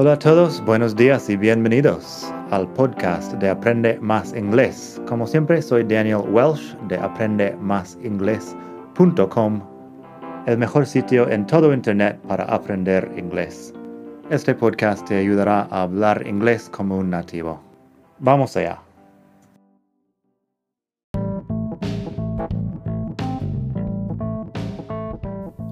Hola a todos, buenos días y bienvenidos al podcast de Aprende Más Inglés. Como siempre, soy Daniel Welsh de aprendemásinglés.com, el mejor sitio en todo Internet para aprender inglés. Este podcast te ayudará a hablar inglés como un nativo. Vamos allá.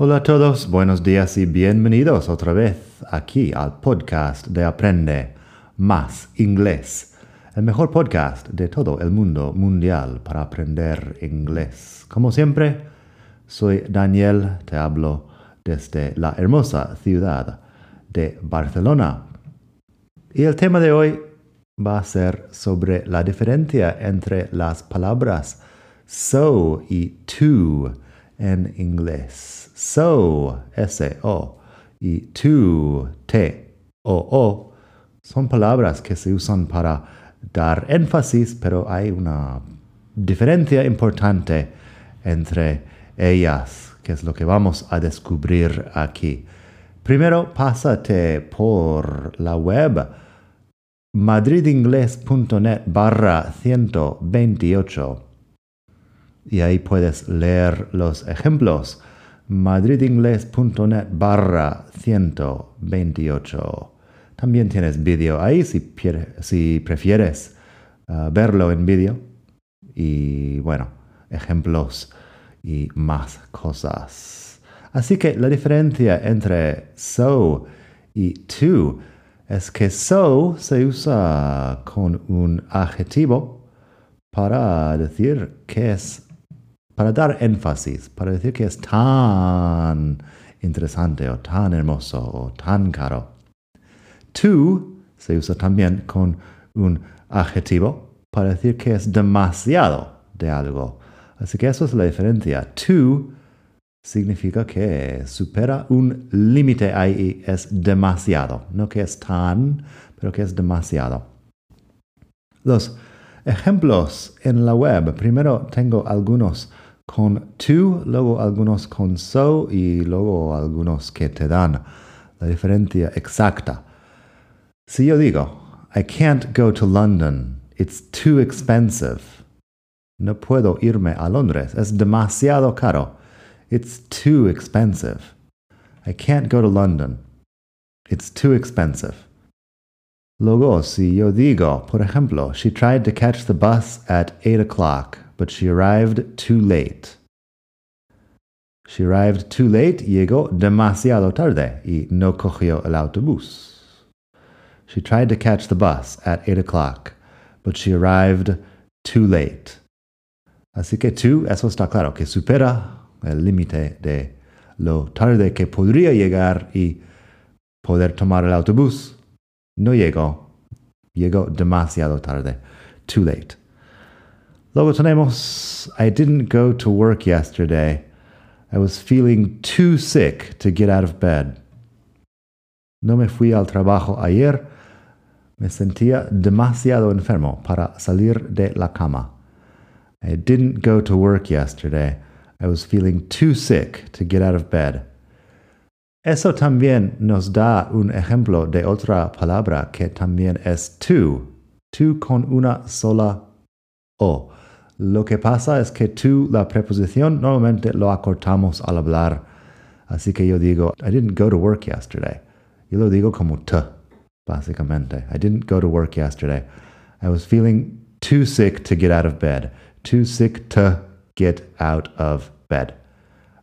Hola a todos, buenos días y bienvenidos otra vez aquí al podcast de Aprende Más Inglés, el mejor podcast de todo el mundo mundial para aprender inglés. Como siempre, soy Daniel, te hablo desde la hermosa ciudad de Barcelona. Y el tema de hoy va a ser sobre la diferencia entre las palabras so y to en inglés. So, S-O, y to, T-O-O, son palabras que se usan para dar énfasis, pero hay una diferencia importante entre ellas, que es lo que vamos a descubrir aquí. Primero, pásate por la web madridingles.net barra 128 y ahí puedes leer los ejemplos. madridingles.net barra 128. También tienes vídeo ahí si, si prefieres uh, verlo en vídeo. Y bueno, ejemplos y más cosas. Así que la diferencia entre so y to es que so se usa con un adjetivo para decir que es para dar énfasis, para decir que es tan interesante o tan hermoso o tan caro. To se usa también con un adjetivo para decir que es demasiado de algo. Así que eso es la diferencia. To significa que supera un límite ahí es demasiado. No que es tan, pero que es demasiado. Los ejemplos en la web. Primero tengo algunos con to, luego algunos con so y luego algunos que te dan la diferencia exacta. Si yo digo, I can't go to London, it's too expensive. No puedo irme a Londres, es demasiado caro. It's too expensive. I can't go to London. It's too expensive. Luego, si yo digo, por ejemplo, she tried to catch the bus at 8 o'clock but she arrived too late. She arrived too late, llegó demasiado tarde y no cogió el autobús. She tried to catch the bus at 8 o'clock, but she arrived too late. Así que tú, eso está claro, que supera el límite de lo tarde que podría llegar y poder tomar el autobús. No llegó, llegó demasiado tarde, too late. Luego tenemos, I didn't go to work yesterday. I was feeling too sick to get out of bed. No me fui al trabajo ayer. Me sentía demasiado enfermo para salir de la cama. I didn't go to work yesterday. I was feeling too sick to get out of bed. Eso también nos da un ejemplo de otra palabra que también es tú, tú con una sola o. Lo que pasa es que tú, la preposición, normalmente lo acortamos al hablar. Así que yo digo, I didn't go to work yesterday. Yo lo digo como t, básicamente. I didn't go to work yesterday. I was feeling too sick to get out of bed. Too sick to get out of bed.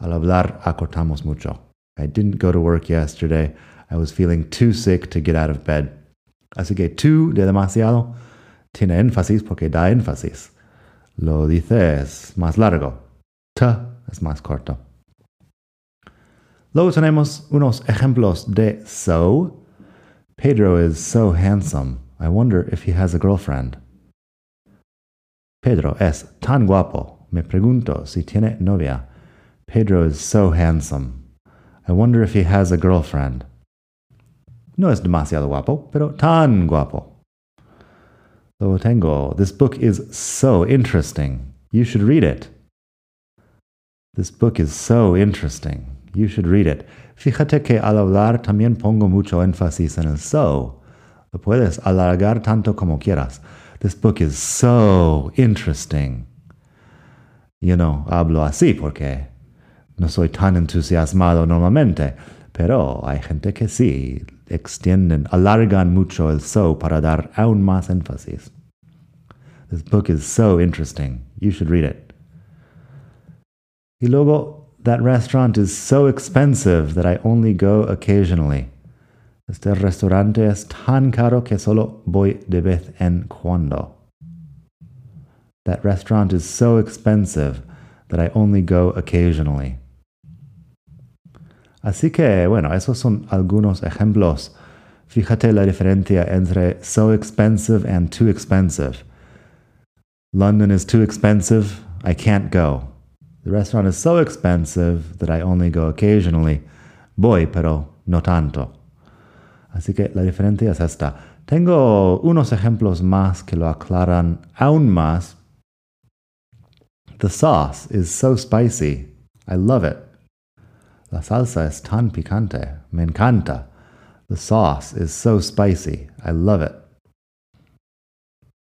Al hablar acortamos mucho. I didn't go to work yesterday. I was feeling too sick to get out of bed. Así que too de demasiado tiene énfasis porque da énfasis. Lo dices más largo. T es más corto. Luego tenemos unos ejemplos de so. Pedro is so handsome. I wonder if he has a girlfriend. Pedro es tan guapo. Me pregunto si tiene novia. Pedro is so handsome. I wonder if he has a girlfriend. No es demasiado guapo, pero tan guapo. Luego tengo, this book is so interesting. You should read it. This book is so interesting. You should read it. Fíjate que al hablar también pongo mucho énfasis en el so. Lo puedes alargar tanto como quieras. This book is so interesting. You know, hablo así porque no soy tan entusiasmado normalmente, pero hay gente que sí extienden, alargan mucho el so para dar aún más énfasis. This book is so interesting. You should read it. Y luego, that restaurant is so expensive that I only go occasionally. Este restaurante es tan caro que solo voy de vez en cuando. That restaurant is so expensive that I only go occasionally. Así que, bueno, esos son algunos ejemplos. Fíjate la diferencia entre so expensive and too expensive. London is too expensive, I can't go. The restaurant is so expensive that I only go occasionally. Voy, pero no tanto. Así que la diferencia es esta. Tengo unos ejemplos más que lo aclaran aún más. The sauce is so spicy. I love it. La salsa es tan picante. Me encanta. The sauce is so spicy. I love it.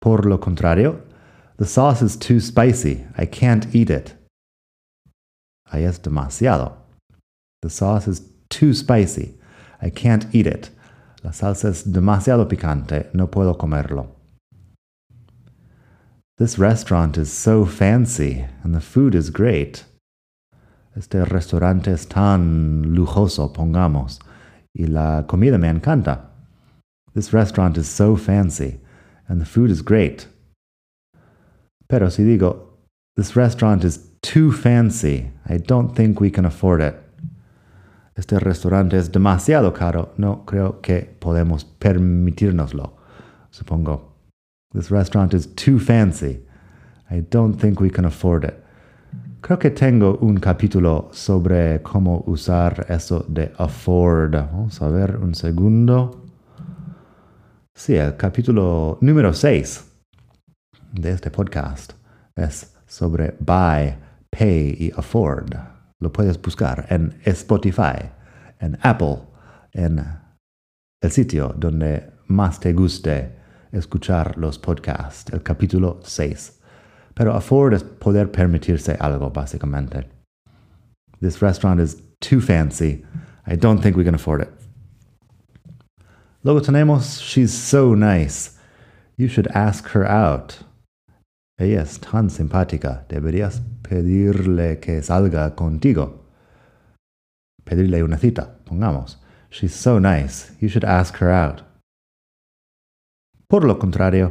Por lo contrario, the sauce is too spicy. I can't eat it. Ahí es demasiado. The sauce is too spicy. I can't eat it. La salsa es demasiado picante. No puedo comerlo. This restaurant is so fancy and the food is great. Este restaurante es tan lujoso, pongamos, y la comida me encanta. This restaurant is so fancy, and the food is great. Pero si digo, this restaurant is too fancy, I don't think we can afford it. Este restaurante es demasiado caro, no creo que podemos permitirnoslo, supongo. This restaurant is too fancy, I don't think we can afford it. Creo que tengo un capítulo sobre cómo usar eso de afford. Vamos a ver un segundo. Sí, el capítulo número 6 de este podcast es sobre buy, pay y afford. Lo puedes buscar en Spotify, en Apple, en el sitio donde más te guste escuchar los podcasts, el capítulo 6. Pero afford es poder permitirse algo, básicamente. This restaurant is too fancy. I don't think we can afford it. Luego tenemos, she's so nice. You should ask her out. Ella es tan simpática. Deberías pedirle que salga contigo. Pedirle una cita, pongamos. She's so nice. You should ask her out. Por lo contrario,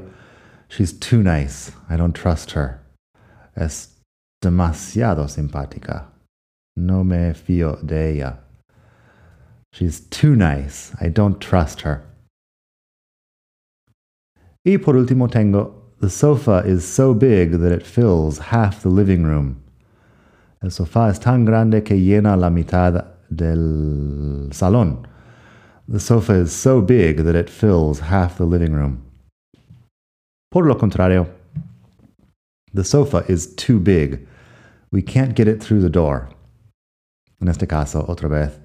She's too nice. I don't trust her. Es demasiado simpática. No me fío de ella. She's too nice. I don't trust her. Y por último tengo, the sofa is so big that it fills half the living room. El sofá es tan grande que llena la mitad del salón. The sofa is so big that it fills half the living room. Por lo contrario, the sofa is too big. We can't get it through the door. En este caso, otra vez,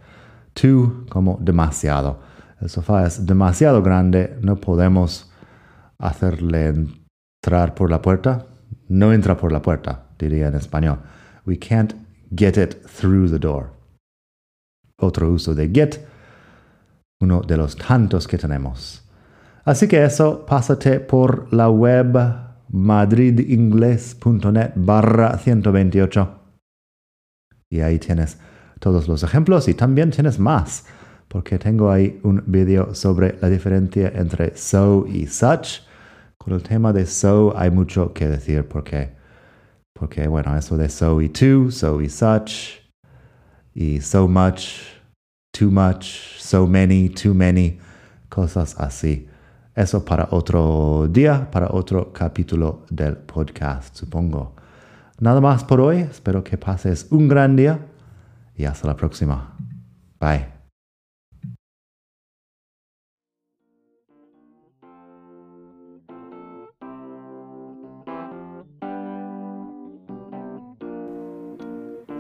too como demasiado. El sofá es demasiado grande, no podemos hacerle entrar por la puerta. No entra por la puerta, diría en español. We can't get it through the door. Otro uso de get, uno de los tantos que tenemos. Así que eso, pásate por la web madridingles.net barra 128. Y ahí tienes todos los ejemplos y también tienes más, porque tengo ahí un video sobre la diferencia entre so y such. Con el tema de so hay mucho que decir porque, porque bueno, eso de so y to, so y such, y so much, too much, so many, too many, cosas así. Eso para otro día, para otro capítulo del podcast, supongo. Nada más por hoy. Espero que pases un gran día y hasta la próxima. Bye.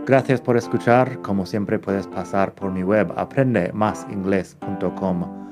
Gracias por escuchar. Como siempre puedes pasar por mi web aprendemasingles.com.